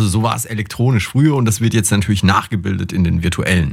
Also so war es elektronisch früher und das wird jetzt natürlich nachgebildet in den virtuellen.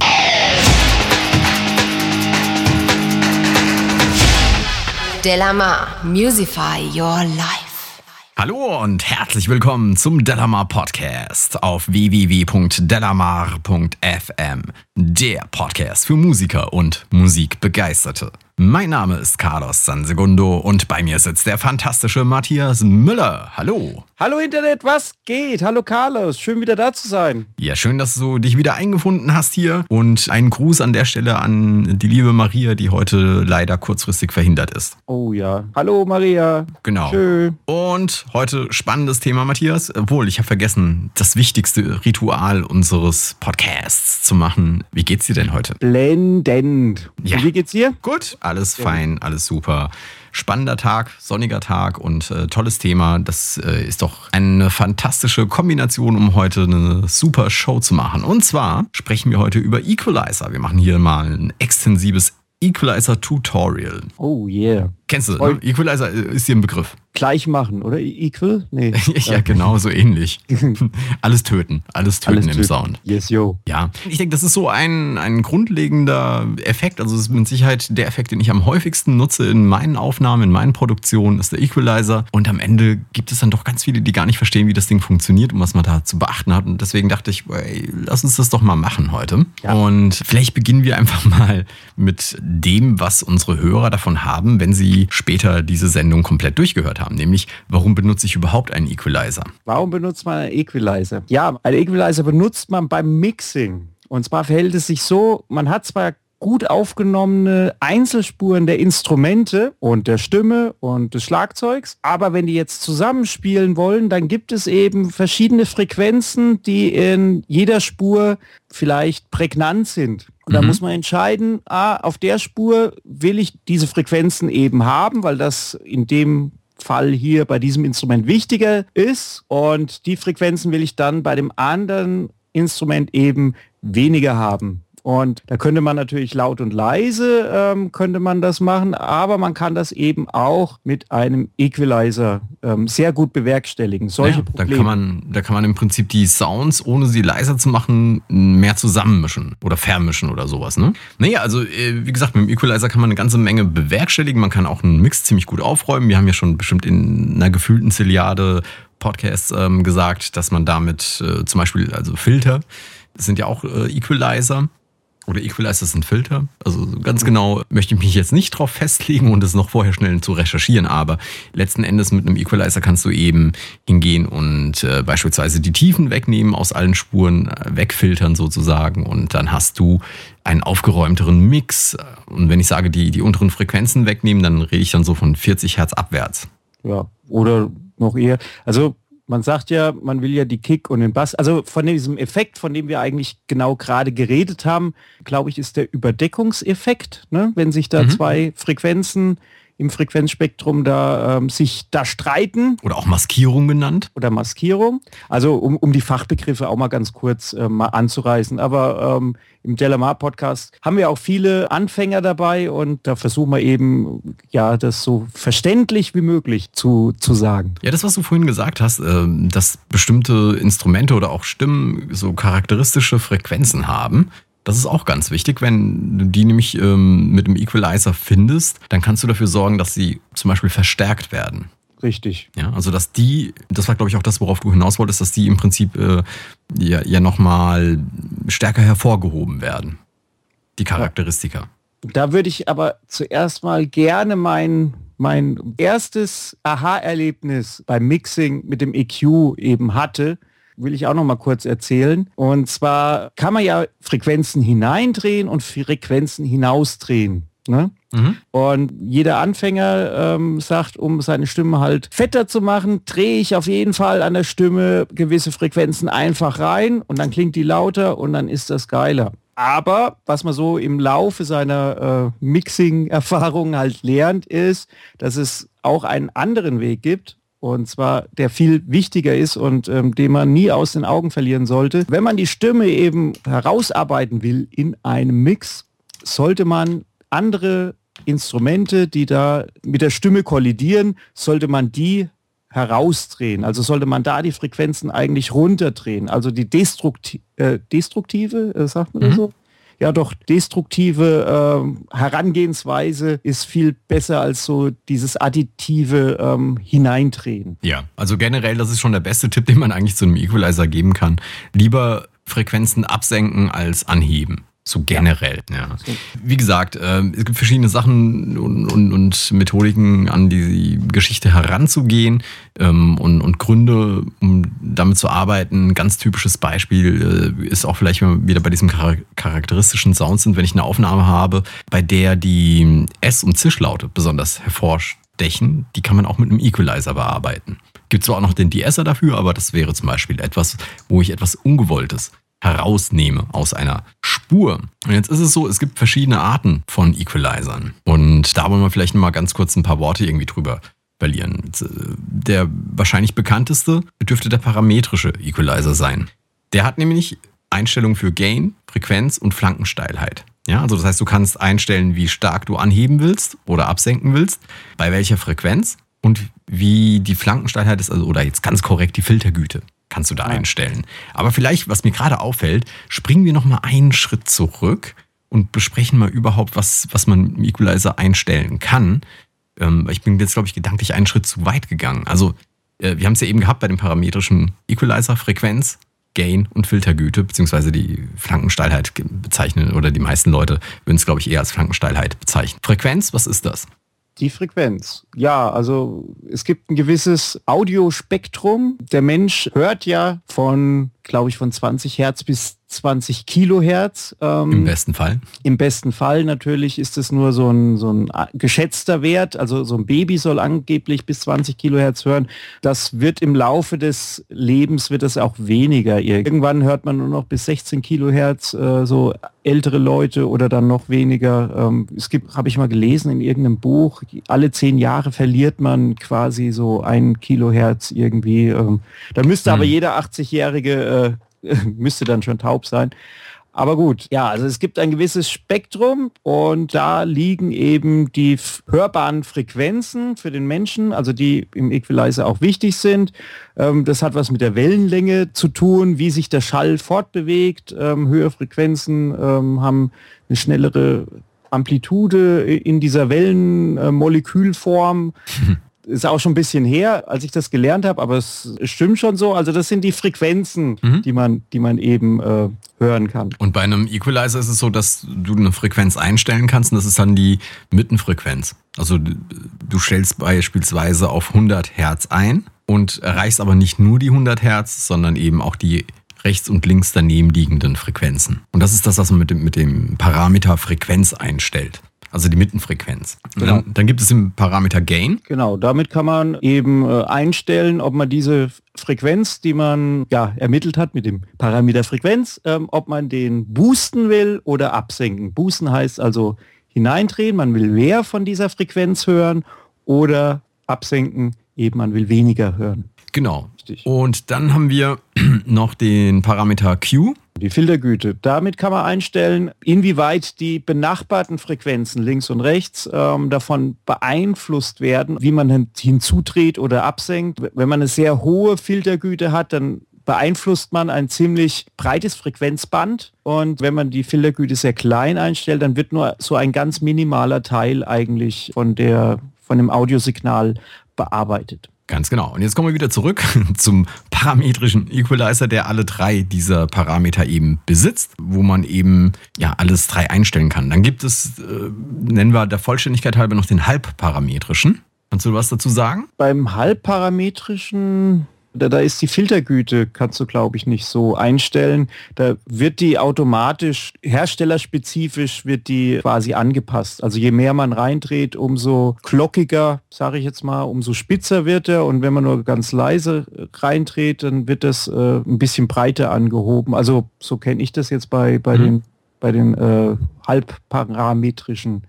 Delamar, Musify Your Life. Hallo und herzlich willkommen zum Delamar Podcast auf www.delamar.fm. Der Podcast für Musiker und Musikbegeisterte. Mein Name ist Carlos Sansegundo und bei mir sitzt der fantastische Matthias Müller. Hallo. Hallo Internet, was geht? Hallo Carlos, schön wieder da zu sein. Ja, schön, dass du dich wieder eingefunden hast hier und einen Gruß an der Stelle an die liebe Maria, die heute leider kurzfristig verhindert ist. Oh ja. Hallo Maria. Genau. Schön. Und heute spannendes Thema, Matthias. Obwohl, ich habe vergessen, das wichtigste Ritual unseres Podcasts zu machen. Wie geht's dir denn heute? Blendend. Ja. Und wie geht's dir? Gut, alles fein, alles super. Spannender Tag, sonniger Tag und äh, tolles Thema. Das äh, ist doch eine fantastische Kombination, um heute eine super Show zu machen. Und zwar sprechen wir heute über Equalizer. Wir machen hier mal ein extensives Equalizer-Tutorial. Oh yeah. Kennst du, ne? Equalizer ist dir ein Begriff. Gleich machen, oder? Equal? Nee. ja, genau, so ähnlich. alles töten, alles töten Alles im töten. Sound. Yes, yo. Ja, ich denke, das ist so ein, ein grundlegender Effekt. Also es ist mit Sicherheit der Effekt, den ich am häufigsten nutze in meinen Aufnahmen, in meinen Produktionen, ist der Equalizer. Und am Ende gibt es dann doch ganz viele, die gar nicht verstehen, wie das Ding funktioniert und was man da zu beachten hat. Und deswegen dachte ich, ey, lass uns das doch mal machen heute. Ja. Und vielleicht beginnen wir einfach mal mit dem, was unsere Hörer davon haben, wenn sie später diese Sendung komplett durchgehört haben. Nämlich, warum benutze ich überhaupt einen Equalizer? Warum benutzt man einen Equalizer? Ja, einen Equalizer benutzt man beim Mixing. Und zwar verhält es sich so, man hat zwar gut aufgenommene Einzelspuren der Instrumente und der Stimme und des Schlagzeugs, aber wenn die jetzt zusammenspielen wollen, dann gibt es eben verschiedene Frequenzen, die in jeder Spur vielleicht prägnant sind. Und da Mhm. muss man entscheiden, ah, auf der Spur will ich diese Frequenzen eben haben, weil das in dem Fall hier bei diesem Instrument wichtiger ist. Und die Frequenzen will ich dann bei dem anderen Instrument eben weniger haben. Und da könnte man natürlich laut und leise ähm, könnte man das machen, aber man kann das eben auch mit einem Equalizer ähm, sehr gut bewerkstelligen. Solche Ja, da Probleme. kann man, da kann man im Prinzip die Sounds, ohne sie leiser zu machen, mehr zusammenmischen oder vermischen oder sowas, ne? Naja, also äh, wie gesagt, mit dem Equalizer kann man eine ganze Menge bewerkstelligen. Man kann auch einen Mix ziemlich gut aufräumen. Wir haben ja schon bestimmt in einer gefühlten Zilliarde Podcasts ähm, gesagt, dass man damit äh, zum Beispiel, also Filter, das sind ja auch äh, Equalizer. Oder Equalizer sind Filter. Also ganz genau möchte ich mich jetzt nicht drauf festlegen und es noch vorher schnell zu recherchieren, aber letzten Endes mit einem Equalizer kannst du eben hingehen und äh, beispielsweise die Tiefen wegnehmen, aus allen Spuren äh, wegfiltern sozusagen und dann hast du einen aufgeräumteren Mix. Und wenn ich sage, die, die unteren Frequenzen wegnehmen, dann rede ich dann so von 40 Hertz abwärts. Ja, oder noch eher. Also man sagt ja, man will ja die Kick und den Bass. Also von diesem Effekt, von dem wir eigentlich genau gerade geredet haben, glaube ich, ist der Überdeckungseffekt, ne? wenn sich da Mhm. zwei Frequenzen im Frequenzspektrum da ähm, sich da streiten Oder auch Maskierung genannt. oder Maskierung. Also um, um die Fachbegriffe auch mal ganz kurz ähm, mal anzureißen. Aber ähm, im Delamar-Podcast haben wir auch viele Anfänger dabei und da versuchen wir eben, ja, das so verständlich wie möglich zu, zu sagen. Ja, das, was du vorhin gesagt hast, ähm, dass bestimmte Instrumente oder auch Stimmen so charakteristische Frequenzen haben, das ist auch ganz wichtig. Wenn du die nämlich ähm, mit dem Equalizer findest, dann kannst du dafür sorgen, dass sie zum Beispiel verstärkt werden. Richtig. Ja, also dass die, das war glaube ich auch das, worauf du hinaus wolltest, dass die im Prinzip äh, ja, ja nochmal stärker hervorgehoben werden. Die Charakteristika. Da würde ich aber zuerst mal gerne mein, mein erstes Aha-Erlebnis beim Mixing mit dem EQ eben hatte, will ich auch noch mal kurz erzählen. Und zwar kann man ja Frequenzen hineindrehen und Frequenzen hinausdrehen. Ne? Mhm. Und jeder Anfänger ähm, sagt, um seine Stimme halt fetter zu machen, drehe ich auf jeden Fall an der Stimme gewisse Frequenzen einfach rein und dann klingt die lauter und dann ist das geiler. Aber was man so im Laufe seiner äh, Mixing-Erfahrung halt lernt, ist, dass es auch einen anderen Weg gibt. Und zwar der viel wichtiger ist und ähm, den man nie aus den Augen verlieren sollte. Wenn man die Stimme eben herausarbeiten will in einem Mix, sollte man andere Instrumente, die da mit der Stimme kollidieren, sollte man die herausdrehen. Also sollte man da die Frequenzen eigentlich runterdrehen. Also die destrukti äh, destruktive, äh, sagt man mhm. so? Ja, doch, destruktive äh, Herangehensweise ist viel besser als so dieses additive ähm, Hineindrehen. Ja, also generell, das ist schon der beste Tipp, den man eigentlich zu einem Equalizer geben kann. Lieber Frequenzen absenken als anheben. So generell, ja. Wie gesagt, äh, es gibt verschiedene Sachen und, und, und, Methodiken, an die Geschichte heranzugehen ähm, und, und, Gründe, um damit zu arbeiten. Ein ganz typisches Beispiel äh, ist auch vielleicht, wenn wir wieder bei diesem char charakteristischen Sound sind, wenn ich eine Aufnahme habe, bei der die S- und Zischlaute besonders hervorstechen, die kann man auch mit einem Equalizer bearbeiten. Gibt zwar auch noch den De-Esser dafür, aber das wäre zum Beispiel etwas, wo ich etwas Ungewolltes herausnehme aus einer Spur. Und jetzt ist es so, es gibt verschiedene Arten von Equalizern. Und da wollen wir vielleicht mal ganz kurz ein paar Worte irgendwie drüber verlieren. Der wahrscheinlich bekannteste dürfte der parametrische Equalizer sein. Der hat nämlich Einstellungen für Gain, Frequenz und Flankensteilheit. Ja, also das heißt, du kannst einstellen, wie stark du anheben willst oder absenken willst, bei welcher Frequenz und wie die Flankensteilheit ist, also oder jetzt ganz korrekt die Filtergüte kannst du da einstellen. Aber vielleicht, was mir gerade auffällt, springen wir noch mal einen Schritt zurück und besprechen mal überhaupt, was, was man im Equalizer einstellen kann. Ähm, ich bin jetzt, glaube ich, gedanklich einen Schritt zu weit gegangen. Also, äh, wir haben es ja eben gehabt bei dem parametrischen Equalizer, Frequenz, Gain und Filtergüte, beziehungsweise die Flankensteilheit bezeichnen, oder die meisten Leute würden es, glaube ich, eher als Flankensteilheit bezeichnen. Frequenz, was ist das? Die Frequenz. Ja, also es gibt ein gewisses Audiospektrum. Der Mensch hört ja von, glaube ich, von 20 Hertz bis 20 Kilohertz. Ähm, Im besten Fall. Im besten Fall natürlich ist es nur so ein, so ein geschätzter Wert. Also so ein Baby soll angeblich bis 20 Kilohertz hören. Das wird im Laufe des Lebens wird es auch weniger. Irgendwann hört man nur noch bis 16 Kilohertz, äh, so ältere Leute oder dann noch weniger. Ähm, es gibt, habe ich mal gelesen in irgendeinem Buch, alle zehn Jahre verliert man quasi so ein Kilohertz irgendwie. Ähm, da müsste hm. aber jeder 80-Jährige äh, müsste dann schon taub sein. Aber gut, ja, also es gibt ein gewisses Spektrum und da liegen eben die hörbaren Frequenzen für den Menschen, also die im Equalizer auch wichtig sind. Ähm, das hat was mit der Wellenlänge zu tun, wie sich der Schall fortbewegt. Ähm, höhere Frequenzen ähm, haben eine schnellere Amplitude in dieser Wellenmolekülform. ist auch schon ein bisschen her, als ich das gelernt habe, aber es stimmt schon so. Also das sind die Frequenzen, mhm. die man, die man eben äh, hören kann. Und bei einem Equalizer ist es so, dass du eine Frequenz einstellen kannst und das ist dann die Mittenfrequenz. Also du stellst beispielsweise auf 100 Hertz ein und erreichst aber nicht nur die 100 Hertz, sondern eben auch die rechts und links daneben liegenden Frequenzen. Und das ist das, was man mit dem, mit dem Parameter Frequenz einstellt also die Mittenfrequenz. Genau. Dann, dann, gibt es den Parameter Gain. Genau, damit kann man eben äh, einstellen, ob man diese Frequenz, die man ja ermittelt hat mit dem Parameter Frequenz, ähm, ob man den boosten will oder absenken. Boosten heißt also hineindrehen, man will mehr von dieser Frequenz hören oder absenken, eben man will weniger hören. Genau. Richtig. Und dann haben wir noch den Parameter Q. Die Filtergüte. Damit kann man einstellen, inwieweit die benachbarten Frequenzen links und rechts ähm, davon beeinflusst werden, wie man hinzudreht oder absenkt. Wenn man eine sehr hohe Filtergüte hat, dann beeinflusst man ein ziemlich breites Frequenzband und wenn man die Filtergüte sehr klein einstellt, dann wird nur so ein ganz minimaler Teil eigentlich von der von dem Audiosignal bearbeitet. Ganz genau. Und jetzt kommen wir wieder zurück zum parametrischen Equalizer, der alle drei dieser Parameter eben besitzt, wo man eben ja alles drei einstellen kann. Dann gibt es, äh, nennen wir der Vollständigkeit halber noch den halbparametrischen. Kannst du was dazu sagen? Beim halbparametrischen da, da ist die Filtergüte, kannst du glaube ich nicht so einstellen. Da wird die automatisch, herstellerspezifisch wird die quasi angepasst. Also je mehr man reindreht, umso glockiger, sage ich jetzt mal, umso spitzer wird er. Und wenn man nur ganz leise reindreht, dann wird das äh, ein bisschen breiter angehoben. Also so kenne ich das jetzt bei, bei mhm. den, bei den äh, halbparametrischen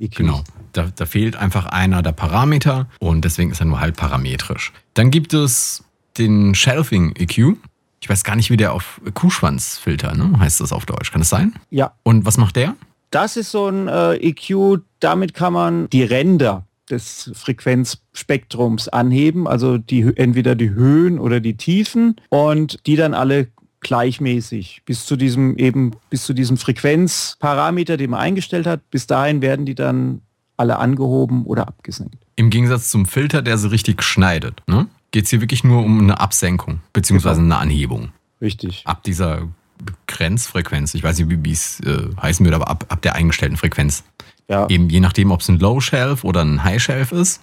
EQs. Genau. Da, da, fehlt einfach einer der Parameter und deswegen ist er nur halbparametrisch. Dann gibt es den Shelving EQ. Ich weiß gar nicht, wie der auf Kuhschwanzfilter, ne? heißt das auf Deutsch. Kann das sein? Ja. Und was macht der? Das ist so ein äh, EQ, damit kann man die Ränder des Frequenzspektrums anheben, also die, entweder die Höhen oder die Tiefen und die dann alle gleichmäßig bis zu diesem eben bis zu diesem Frequenzparameter, den man eingestellt hat. Bis dahin werden die dann alle angehoben oder abgesenkt. Im Gegensatz zum Filter, der sie richtig schneidet, ne? Geht es hier wirklich nur um eine Absenkung beziehungsweise Genau. eine Anhebung. Richtig. Ab dieser Grenzfrequenz, ich weiß nicht, wie es äh, heißen wird, aber ab, ab der eingestellten Frequenz. Ja. Eben je nachdem, ob es ein Low Shelf oder ein High Shelf ist,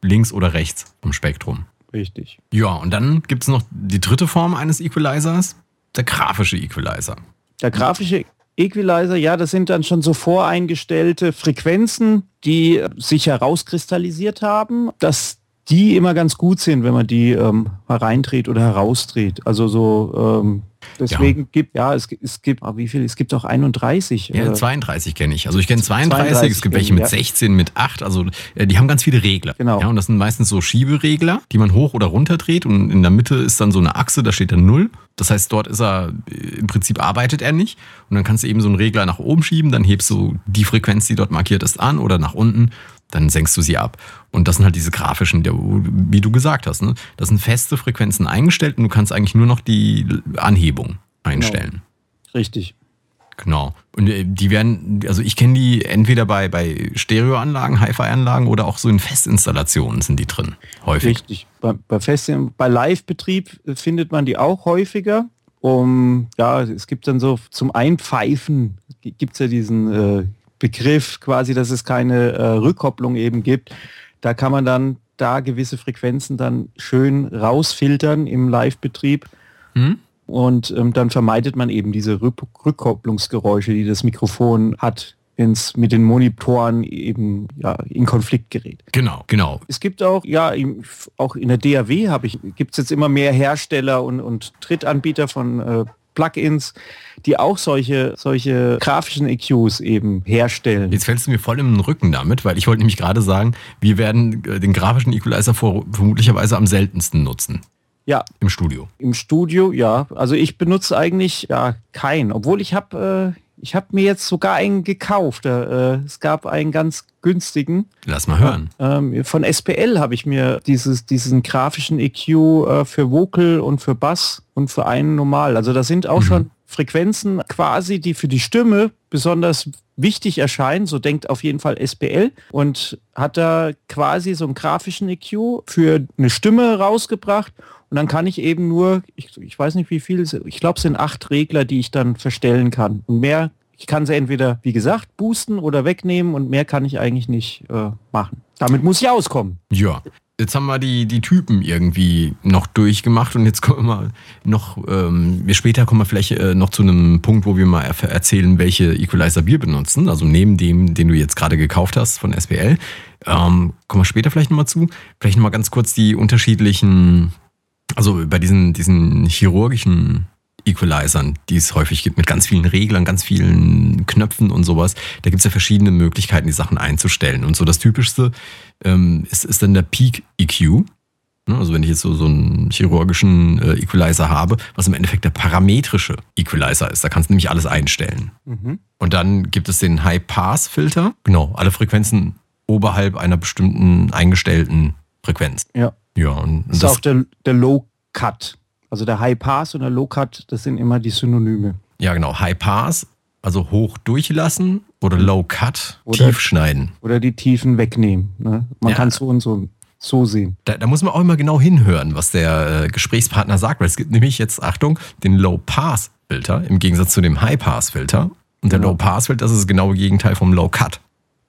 links oder rechts vom Spektrum. Richtig. Ja, und dann gibt es noch die dritte Form eines Equalizers, der grafische Equalizer. Der grafische Equalizer, ja, das sind dann schon so voreingestellte Frequenzen, die sich herauskristallisiert haben, dass die immer ganz gut sind, wenn man die ähm, hereindreht oder herausdreht. Also so ähm, deswegen gibt ja es, es gibt ah, wie viel? Es gibt auch 31. Ja, äh, 32 kenne ich. Also ich kenne 32, 32 es gibt welche mit ja. 16, mit 8. Also äh, die haben ganz viele Regler. Genau. Ja, und das sind meistens so Schieberegler, die man hoch oder runter dreht. Und in der Mitte ist dann so eine Achse, da steht dann 0. Das heißt, dort ist er, äh, im Prinzip arbeitet er nicht. Und dann kannst du eben so einen Regler nach oben schieben, dann hebst du die Frequenz, die dort markiert ist, an oder nach unten. Dann senkst du sie ab. Und das sind halt diese grafischen, wie du gesagt hast. Ne? Das sind feste Frequenzen eingestellt und du kannst eigentlich nur noch die Anhebung einstellen. richtig. Genau. Und äh, die werden, also ich kenne die entweder bei, bei Stereoanlagen, Hi-Fi-Anlagen oder auch so in Festinstallationen sind die drin. Häufig. Richtig. Bei, bei, Fest bei Live-Betrieb äh, findet man die auch häufiger. Um, ja, es gibt dann so zum Einpfeifen gibt es ja diesen äh, Begriff quasi, dass es keine äh, Rückkopplung eben gibt. Da kann man dann da gewisse Frequenzen dann schön rausfiltern im Live-Betrieb. Hm? Und ähm, dann vermeidet man eben diese Rück Rückkopplungsgeräusche, die das Mikrofon hat, wenn es mit den Monitoren eben ja, in Konflikt gerät. Genau, genau. Es gibt auch, ja, im- auch in der DAW habe ich, gibt es jetzt immer mehr Hersteller und, und Drittanbieter von äh, Plugins, die auch solche, solche grafischen EQs eben herstellen. Jetzt fällst du mir voll im Rücken damit, weil ich wollte nämlich gerade sagen, wir werden äh, den grafischen Equalizer vor, vermutlicherweise am seltensten nutzen Ja, im Studio. im Studio, ja. Also ich benutze eigentlich ja keinen, obwohl ich habe äh, ich habe mir jetzt sogar einen gekauft. Äh, es gab einen ganz günstigen. Lass mal hören. Ähm, von SPL habe ich mir dieses, diesen grafischen EQ äh, für Vocal und für Bass und für einen normal. Also da sind auch schon Frequenzen quasi, die für die Stimme besonders wichtig erscheinen. So denkt auf jeden Fall SPL und hat da quasi so einen grafischen EQ für eine Stimme rausgebracht. Und dann kann ich eben nur, ich, ich weiß nicht wie viel, ich glaube es sind acht Regler, die ich dann verstellen kann. Und mehr, ich kann sie entweder, wie gesagt, boosten oder wegnehmen und mehr kann ich eigentlich nicht äh, machen. Damit muss ich auskommen. Ja. Jetzt haben wir die, die Typen irgendwie noch durchgemacht und jetzt kommen wir noch, ähm, später kommen wir vielleicht äh, noch zu einem Punkt, wo wir mal erf- erzählen, welche Equalizer wir benutzen. Also neben dem, den du jetzt gerade gekauft hast von SPL. Ähm, kommen wir später vielleicht nochmal zu. Vielleicht nochmal ganz kurz die unterschiedlichen, also bei diesen, diesen chirurgischen Equalizern, die es häufig gibt, mit ganz vielen Reglern, ganz vielen Knöpfen und sowas. Da gibt es ja verschiedene Möglichkeiten, die Sachen einzustellen. Und so das Typischste ähm, ist, ist dann der Peak EQ. Ne, Also wenn ich jetzt so, so einen chirurgischen äh, Equalizer habe, was im Endeffekt der parametrische Equalizer ist. Da kannst du nämlich alles einstellen. Und dann gibt es den High-Pass-Filter. Genau, alle Frequenzen oberhalb einer bestimmten eingestellten Frequenz. Ja. Ja, und, und Das ist auch der, der Low Cut. Also der High Pass und der Low Cut, das sind immer die Synonyme. Ja, genau. High Pass, also hoch durchlassen oder Low Cut, Oder- tief schneiden. Oder die Tiefen wegnehmen. Ne? Man Ja. kann so und so, so sehen. Da, da muss man auch immer genau hinhören, was der äh, Gesprächspartner sagt, weil es gibt nämlich jetzt, Achtung, den Low Pass Filter im Gegensatz zu dem High Pass Filter. Und der Genau. Low Pass Filter, das ist das genaue Gegenteil vom Low Cut.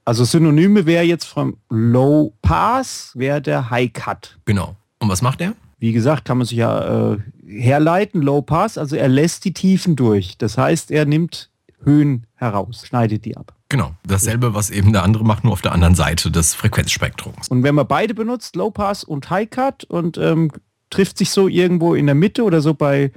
Also Synonyme wäre jetzt vom Low Pass, wäre der High Cut. Genau. Und was macht er? Wie gesagt, kann man sich ja äh, herleiten, Low Pass, also er lässt die Tiefen durch. Das heißt, er nimmt Höhen heraus, schneidet die ab. Genau. Dasselbe, was eben der andere macht, nur auf der anderen Seite des Frequenzspektrums. Und wenn man beide benutzt, Low Pass und High Cut und ähm, trifft sich so irgendwo in der Mitte oder so bei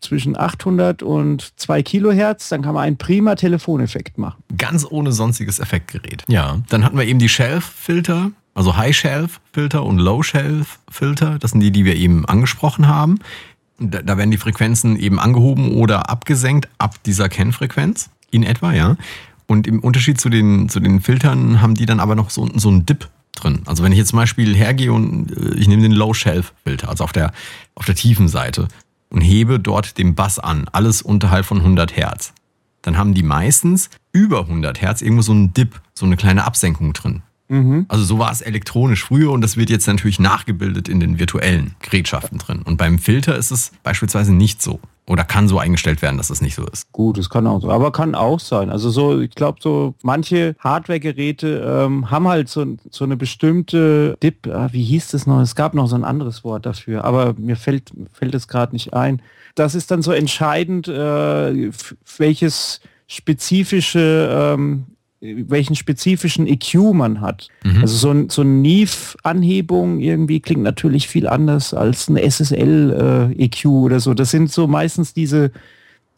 zwischen 800 und 2 Kilohertz, dann kann man einen prima Telefoneffekt machen. Ganz ohne sonstiges Effektgerät. Ja. Dann hatten wir eben die Shelf-Filter, also High-Shelf-Filter und Low-Shelf-Filter. Das sind die, die wir eben angesprochen haben. Da, da werden die Frequenzen eben angehoben oder abgesenkt ab dieser Kennfrequenz in etwa, ja. Und im Unterschied zu den, zu den Filtern haben die dann aber noch so, so einen Dip drin. Also wenn ich jetzt zum Beispiel hergehe und äh, ich nehme den Low-Shelf-Filter, also auf der, auf der tiefen Seite und hebe dort den Bass an, alles unterhalb von 100 Hertz, dann haben die meistens über 100 Hertz irgendwo so einen Dip, so eine kleine Absenkung drin. Mhm. Also so war es elektronisch früher und das wird jetzt natürlich nachgebildet in den virtuellen Gerätschaften drin. Und beim Filter ist es beispielsweise nicht so. Oder kann so eingestellt werden, dass es nicht so ist. Gut, es kann auch so, aber kann auch sein. Also so, ich glaube, so manche Hardware-Geräte ähm, haben halt so, so eine bestimmte Dip, ah, wie hieß das noch? Es gab noch so ein anderes Wort dafür, aber mir fällt, fällt es gerade nicht ein. Das ist dann so entscheidend, äh, welches spezifische ähm, welchen spezifischen EQ man hat. Mhm. Also so, ein, so eine Neve-Anhebung irgendwie klingt natürlich viel anders als ein SSL-EQ äh, oder so. Das sind so meistens diese,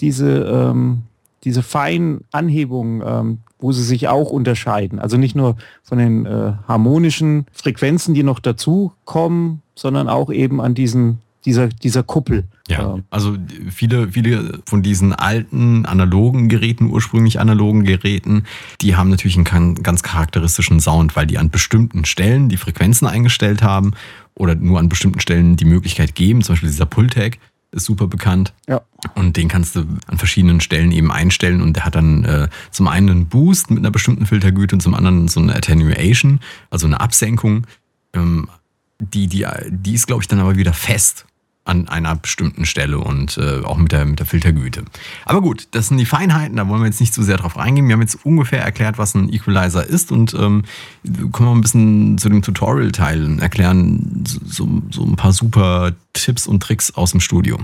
diese, ähm, diese feinen Anhebungen, ähm, wo sie sich auch unterscheiden. Also nicht nur von den äh, harmonischen Frequenzen, die noch dazu kommen, sondern auch eben an diesen dieser, dieser Kuppel. Ja, Ähm, also viele, viele von diesen alten analogen Geräten, ursprünglich analogen Geräten, die haben natürlich einen ganz charakteristischen Sound, weil die an bestimmten Stellen die Frequenzen eingestellt haben oder nur an bestimmten Stellen die Möglichkeit geben. Zum Beispiel dieser Pultec ist super bekannt. Ja. Und den kannst du an verschiedenen Stellen eben einstellen und der hat dann äh, zum einen einen Boost mit einer bestimmten Filtergüte und zum anderen so eine Attenuation, also eine Absenkung. Ähm, die, die, die ist, glaube ich, dann aber wieder fest an einer bestimmten Stelle und äh, auch mit der, mit der Filtergüte. Aber gut, das sind die Feinheiten, da wollen wir jetzt nicht zu sehr drauf reingehen. Wir haben jetzt ungefähr erklärt, was ein Equalizer ist und ähm, kommen wir ein bisschen zu dem Tutorial-Teil erklären so, so, so ein paar super Tipps und Tricks aus dem Studio.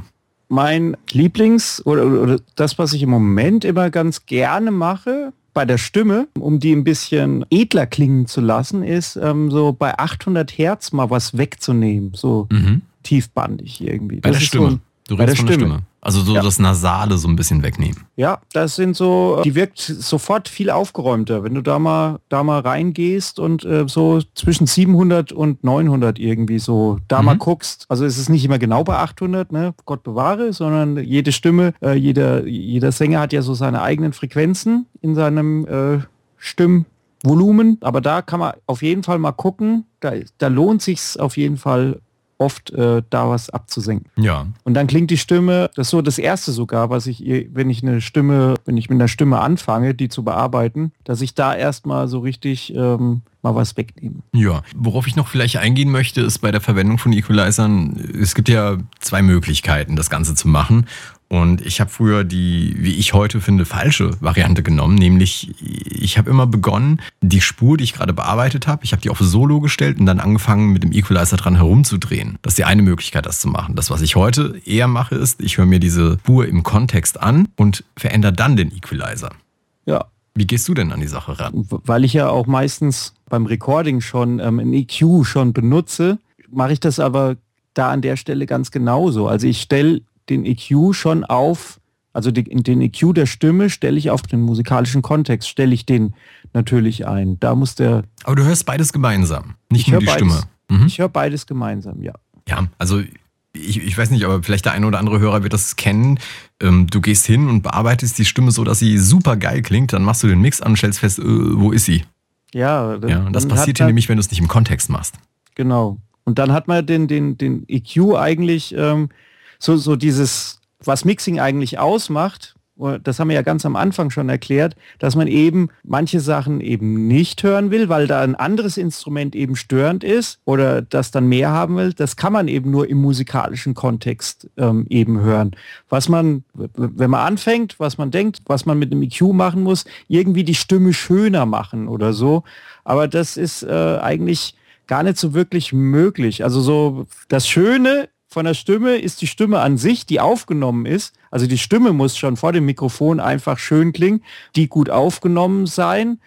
Mein Lieblings- oder, oder das, was ich im Moment immer ganz gerne mache, bei der Stimme, um die ein bisschen edler klingen zu lassen, ist ähm, so bei 800 Hertz mal was wegzunehmen, so Mhm. tiefbandig irgendwie. Bei Das der Stimme. So, du redest von der Stimme. Stimme. Also so Ja. das Nasale so ein bisschen wegnehmen. ja, das sind so, die wirkt sofort viel aufgeräumter, wenn du da mal, da mal reingehst und äh, so zwischen 700 und 900 irgendwie so da Mhm. mal guckst. Also es ist nicht immer genau bei 800, ne, Gott bewahre, sondern jede Stimme, äh, jeder, jeder Sänger hat ja so seine eigenen Frequenzen in seinem äh, Stimmvolumen. Aber da kann man auf jeden Fall mal gucken. Da, da lohnt sich's auf jeden Fall oft, äh, da was abzusenken. Ja. Und dann klingt die Stimme, das ist so das erste sogar, was ich, wenn ich eine Stimme, wenn ich mit einer Stimme anfange, die zu bearbeiten, dass ich da erstmal so richtig ähm, mal was wegnehme. Ja, worauf ich noch vielleicht eingehen möchte, ist bei der Verwendung von Equalizern, es gibt ja zwei Möglichkeiten, das Ganze zu machen. Und ich habe früher die, wie ich heute finde, falsche Variante genommen, nämlich ich habe immer begonnen, die Spur, die ich gerade bearbeitet habe, ich habe die auf Solo gestellt und dann angefangen, mit dem Equalizer dran herumzudrehen. Das ist die eine Möglichkeit, das zu machen. Das, was ich heute eher mache, ist, ich höre mir diese Spur im Kontext an und verändere dann den Equalizer. Ja, Wie gehst du denn an die Sache ran? weil ich ja auch meistens beim Recording schon ähm, ein EQ schon benutze, mache ich das aber da an der Stelle ganz genauso. Also ich stelle den EQ schon auf, also die, den EQ der Stimme stelle ich auf den musikalischen Kontext, stelle ich den natürlich ein. Da muss der, Aber du hörst beides gemeinsam, nicht Ich nur die beides. Stimme. Mhm. ich höre beides gemeinsam, ja. Ja, also ich, ich weiß nicht, aber vielleicht der eine oder andere Hörer wird das kennen. Ähm, du gehst hin und bearbeitest die Stimme so, dass sie super geil klingt, dann machst du den Mix an und stellst fest, äh, wo ist sie? Ja, dann- Ja, und das passiert man- nämlich, wenn du es nicht im Kontext machst. Genau. Und dann hat man den, den, den EQ eigentlich, ähm, so, so dieses, was Mixing eigentlich ausmacht, das haben wir ja ganz am Anfang schon erklärt, dass man eben manche Sachen eben nicht hören will, weil da ein anderes Instrument eben störend ist oder das dann mehr haben will. Das kann man eben nur im musikalischen Kontext ähm, eben hören. Was man, wenn man anfängt, was man denkt, was man mit dem EQ machen muss, irgendwie die Stimme schöner machen oder so. Aber das ist äh, eigentlich gar nicht so wirklich möglich. Also so das Schöne von der Stimme ist die Stimme an sich, die aufgenommen ist. Also die Stimme muss schon vor dem Mikrofon einfach schön klingen, die gut aufgenommen sein.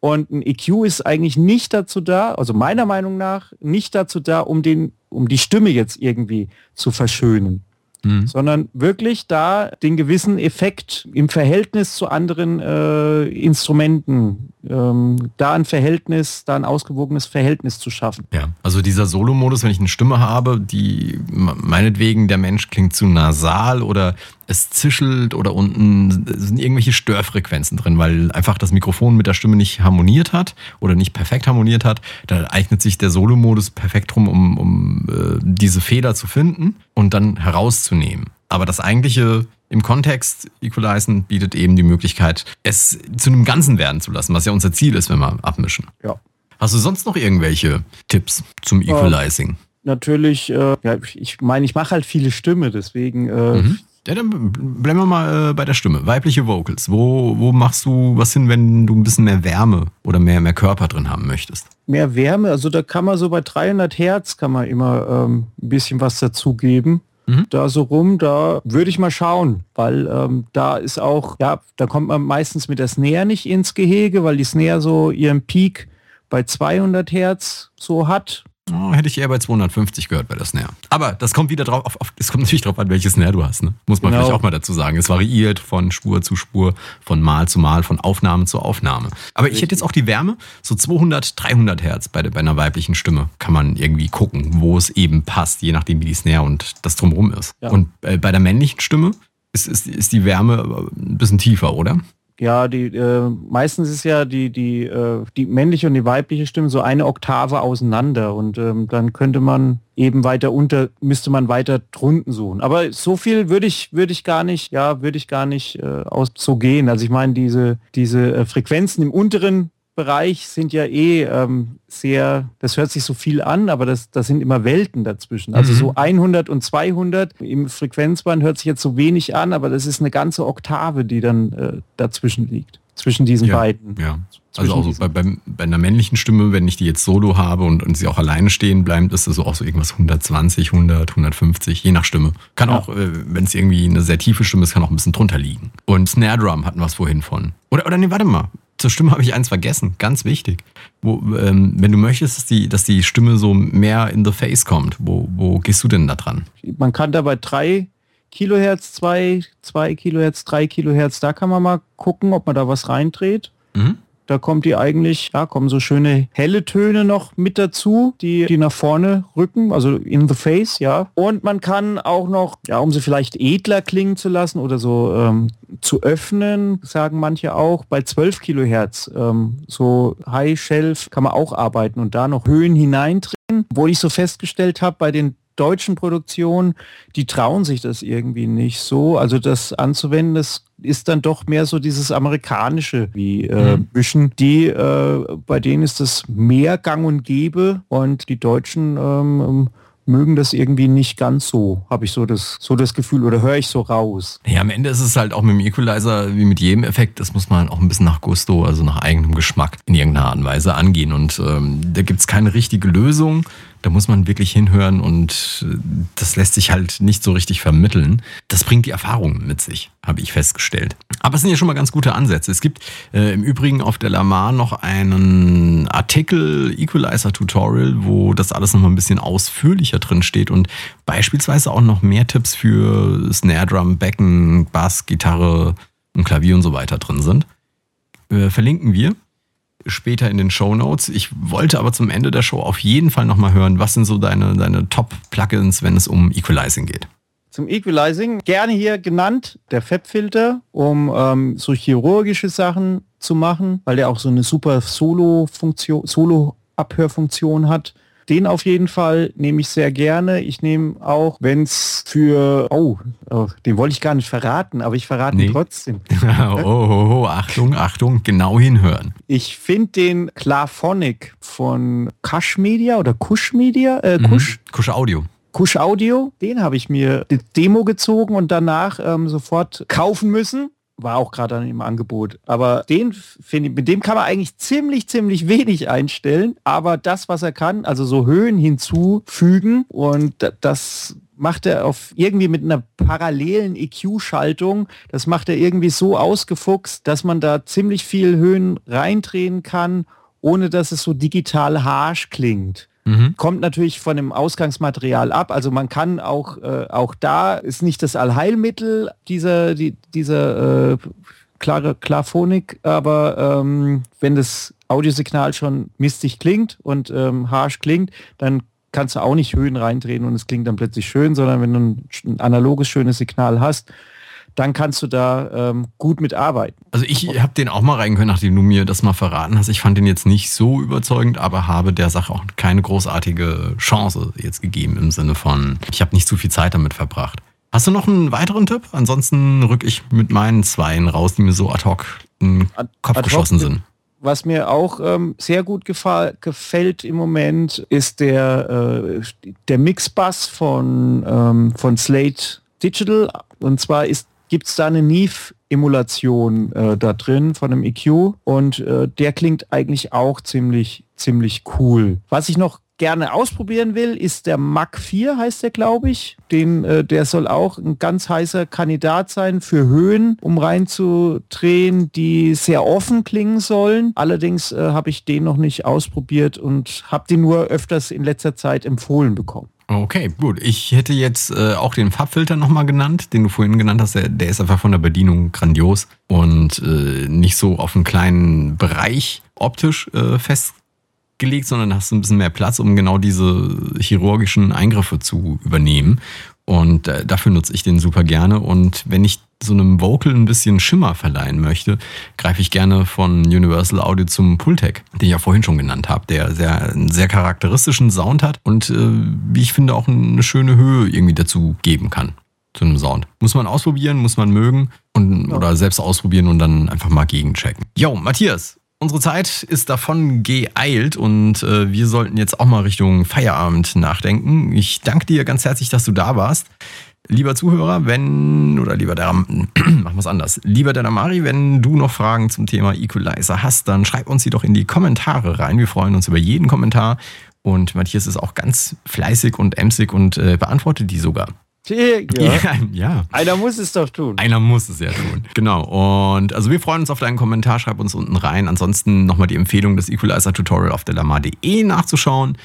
Und ein EQ ist eigentlich nicht dazu da, also meiner Meinung nach, nicht dazu da, um den, um die Stimme jetzt irgendwie zu verschönen Mhm. sondern wirklich da den gewissen Effekt im Verhältnis zu anderen äh, Instrumenten ähm, da ein Verhältnis, da ein ausgewogenes Verhältnis zu schaffen. Ja, also dieser Solo-Modus, wenn ich eine Stimme habe, die meinetwegen der Mensch klingt zu nasal oder es zischelt oder unten sind irgendwelche Störfrequenzen drin, weil einfach das Mikrofon mit der Stimme nicht harmoniert hat oder nicht perfekt harmoniert hat, da eignet sich der Solo-Modus perfekt drum, um, um äh, diese Fehler zu finden und dann herauszunehmen. Aber das eigentliche im Kontext Equalizen bietet eben die Möglichkeit, es zu einem Ganzen werden zu lassen, was ja unser Ziel ist, wenn wir abmischen. Ja. Hast du sonst noch irgendwelche Tipps zum Equalizing? Ähm, natürlich, äh, ja, ich meine, ich mache halt viele Stimme, deswegen. Äh, mhm. Ja, dann bleiben wir mal äh, bei der Stimme. Weibliche Vocals. Wo, wo machst du was hin, wenn du ein bisschen mehr Wärme oder mehr, mehr Körper drin haben möchtest? Mehr Wärme, also da kann man so bei 300 Hertz kann man immer ähm, ein bisschen was dazugeben mhm. da so rum, da würde ich mal schauen, weil ähm, da ist auch, ja, da kommt man meistens mit der Snare nicht ins Gehege, weil die Snare so ihren Peak bei 200 Hertz so hat Oh, hätte ich eher bei 250 gehört bei der Snare. Aber das kommt wieder drauf, auf, auf, es kommt natürlich drauf an, welche Snare du hast. Ne? Muss man genau. vielleicht auch mal dazu sagen. Es variiert von Spur zu Spur, von Mal zu Mal, von Aufnahme zu Aufnahme. Aber ich hätte jetzt auch die Wärme, so 200, 300 Hertz bei, bei einer weiblichen Stimme kann man irgendwie gucken, wo es eben passt, je nachdem wie die Snare und das drumherum ist. Ja. Und äh, bei der männlichen Stimme ist, ist, ist die Wärme ein bisschen tiefer, oder? Ja, die äh, meistens ist ja die, die, äh, die männliche und die weibliche Stimme so eine Oktave auseinander und ähm, dann könnte man eben weiter unter, müsste man weiter drunten suchen. Aber so viel würde ich, würde ich gar nicht, ja, würde ich gar nicht äh, aus so gehen. Also ich meine, diese, diese äh, Frequenzen im unteren Bereich sind ja eh ähm, sehr, das hört sich so viel an, aber das, das sind immer Welten dazwischen. Also mhm. so 100 und 200 im Frequenzband hört sich jetzt so wenig an, aber das ist eine ganze Oktave, die dann äh, dazwischen liegt, zwischen diesen ja, beiden. Ja. Also auch so bei, bei, bei, einer männlichen Stimme, wenn ich die jetzt solo habe und, und sie auch alleine stehen bleibt, ist das so auch so irgendwas 120, 100, 150, je nach Stimme. Kann ja. auch, äh, wenn es irgendwie eine sehr tiefe Stimme ist, kann auch ein bisschen drunter liegen. Und Snare Drum hatten wir es vorhin von. Oder, oder nee, warte mal zur Stimme habe ich eins vergessen, ganz wichtig. Wo, ähm, wenn du möchtest, dass die, dass die Stimme so mehr in the face kommt, wo, wo gehst du denn da dran? Man kann da bei drei Kilohertz, zwei, zwei Kilohertz, drei Kilohertz, da kann man mal gucken, ob man da was reindreht. Mhm. Da kommt die eigentlich, ja, kommen so schöne helle Töne noch mit dazu, die, die nach vorne rücken, also in the face, ja. Und man kann auch noch, ja, um sie vielleicht edler klingen zu lassen oder so ähm, zu öffnen, sagen manche auch, bei 12 Kilohertz, ähm, so High Shelf kann man auch arbeiten und da noch Höhen hineindrehen. Wo ich so festgestellt habe, bei den deutschen Produktionen, die trauen sich das irgendwie nicht so. Also das anzuwenden, das ist dann doch mehr so dieses amerikanische wie äh, mhm. Mischen. Die, äh, bei denen ist das mehr gang und gäbe und die Deutschen ähm, ähm mögen das irgendwie nicht ganz so, habe ich so das, so das Gefühl oder höre ich so raus. Ja, am Ende ist es halt auch mit dem Equalizer wie mit jedem Effekt, das muss man auch ein bisschen nach Gusto, also nach eigenem Geschmack in irgendeiner Art und Weise angehen und ähm, da gibt es keine richtige Lösung. Da muss man wirklich hinhören und äh, das lässt sich halt nicht so richtig vermitteln. Das bringt die Erfahrung mit sich, habe ich festgestellt. Aber es sind ja schon mal ganz gute Ansätze. Es gibt äh, im Übrigen auf der Lamar noch einen Artikel, Equalizer Tutorial, wo das alles noch mal ein bisschen ausführlicher drin steht und beispielsweise auch noch mehr Tipps für Snare Drum, Becken, Bass, Gitarre und Klavier und so weiter drin sind. Äh, verlinken wir später in den Show Notes. Ich wollte aber zum Ende der Show auf jeden Fall nochmal hören, was sind so deine, deine Top-Plugins, wenn es um Equalizing geht? Zum Equalizing gerne hier genannt der FAB-Filter, um ähm, so chirurgische Sachen zu machen, weil der auch so eine super Solo-Funktion, Solo-Abhörfunktion hat. Den auf jeden Fall nehme ich sehr gerne. Ich nehme auch, wenn es für, oh, oh, den wollte ich gar nicht verraten, aber ich verrate nee. ihn trotzdem. oh, oh, oh, Achtung, Achtung, genau hinhören. Ich finde den Klarphonic von Kush Media oder Kush Media, äh, Kush. Mhm. Kush Audio. Kush Audio, den habe ich mir die Demo gezogen und danach ähm, sofort kaufen müssen war auch gerade im Angebot. Aber den finde mit dem kann man eigentlich ziemlich, ziemlich wenig einstellen. Aber das, was er kann, also so Höhen hinzufügen und das macht er auf irgendwie mit einer parallelen EQ-Schaltung. Das macht er irgendwie so ausgefuchst, dass man da ziemlich viel Höhen reindrehen kann, ohne dass es so digital harsh klingt. Mhm. Kommt natürlich von dem Ausgangsmaterial ab. Also man kann auch, äh, auch da ist nicht das Allheilmittel dieser, die, dieser äh, klare Klarphonik, aber ähm, wenn das Audiosignal schon mistig klingt und ähm, harsh klingt, dann kannst du auch nicht Höhen reindrehen und es klingt dann plötzlich schön, sondern wenn du ein, ein analoges schönes Signal hast, dann kannst du da ähm, gut mitarbeiten. Also ich habe den auch mal rein können, nachdem du mir das mal verraten hast. Ich fand den jetzt nicht so überzeugend, aber habe der Sache auch keine großartige Chance jetzt gegeben im Sinne von, ich habe nicht zu viel Zeit damit verbracht. Hast du noch einen weiteren Tipp? Ansonsten rück ich mit meinen Zweien raus, die mir so ad hoc in den Kopf ad geschossen sind. Was mir auch ähm, sehr gut gefällt im Moment, ist der, äh, der Mixbus von, ähm, von Slate Digital. Und zwar gibt es da eine Neve-Emulation äh, da drin von einem EQ und äh, der klingt eigentlich auch ziemlich, ziemlich cool. Was ich noch gerne ausprobieren will, ist der Mac 4, heißt der, glaube ich. Den, äh, der soll auch ein ganz heißer Kandidat sein für Höhen, um reinzudrehen, die sehr offen klingen sollen. Allerdings äh, habe ich den noch nicht ausprobiert und habe den nur öfters in letzter Zeit empfohlen bekommen. Okay, gut. Ich hätte jetzt äh, auch den Farbfilter nochmal genannt, den du vorhin genannt hast. Der, der ist einfach von der Bedienung grandios und äh, nicht so auf einen kleinen Bereich optisch äh, fest gelegt, sondern hast ein bisschen mehr Platz, um genau diese chirurgischen Eingriffe zu übernehmen. Und äh, dafür nutze ich den super gerne. Und wenn ich so einem Vocal ein bisschen Schimmer verleihen möchte, greife ich gerne von Universal Audio zum Pultec, den ich ja vorhin schon genannt habe, der sehr, einen sehr charakteristischen Sound hat und äh, wie ich finde auch eine schöne Höhe irgendwie dazu geben kann zu einem Sound. Muss man ausprobieren, muss man mögen und, ja. oder selbst ausprobieren und dann einfach mal gegenchecken. Jo, Matthias, Unsere Zeit ist davon geeilt und äh, wir sollten jetzt auch mal Richtung Feierabend nachdenken. Ich danke dir ganz herzlich, dass du da warst. Lieber Zuhörer, wenn, oder lieber der, machen wir es anders. Lieber der Damari, wenn du noch Fragen zum Thema Equalizer hast, dann schreib uns sie doch in die Kommentare rein. Wir freuen uns über jeden Kommentar. Und Matthias ist auch ganz fleißig und emsig und äh, beantwortet die sogar. Ja. ja. ja. Einer muss es doch tun. Einer muss es ja tun. Genau. Und also wir freuen uns auf deinen Kommentar. Schreib uns unten rein. Ansonsten nochmal die Empfehlung, das Equalizer-Tutorial auf delamar.de nachzuschauen.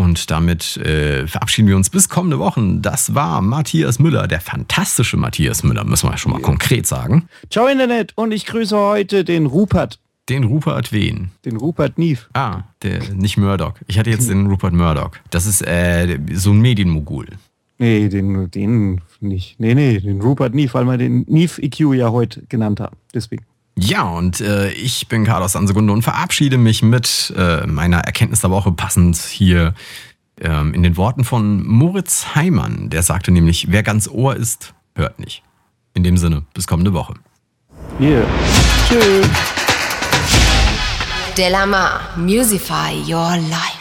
Und damit äh, verabschieden wir uns bis kommende Wochen. Das war Matthias Müller, der fantastische Matthias Müller, müssen wir schon mal konkret sagen. Ciao Internet und ich grüße heute den Rupert. Den Rupert wen? Den Rupert Neve. Ah, der, nicht Murdoch. Ich hatte jetzt den Rupert Murdoch. Das ist äh, so ein Medienmogul. Nee, den, den nicht. Nee, nee, den Rupert Neve, weil wir den Neve EQ ja heute genannt haben. Deswegen. Ja, und äh, ich bin Carlos Ansegunde und verabschiede mich mit äh, meiner Erkenntnis der Woche passend hier ähm, in den Worten von Moritz Heimann. Der sagte nämlich, wer ganz Ohr ist, hört nicht. In dem Sinne, bis kommende Woche. Yeah. Tschüss. Delamar, Musify Your Life.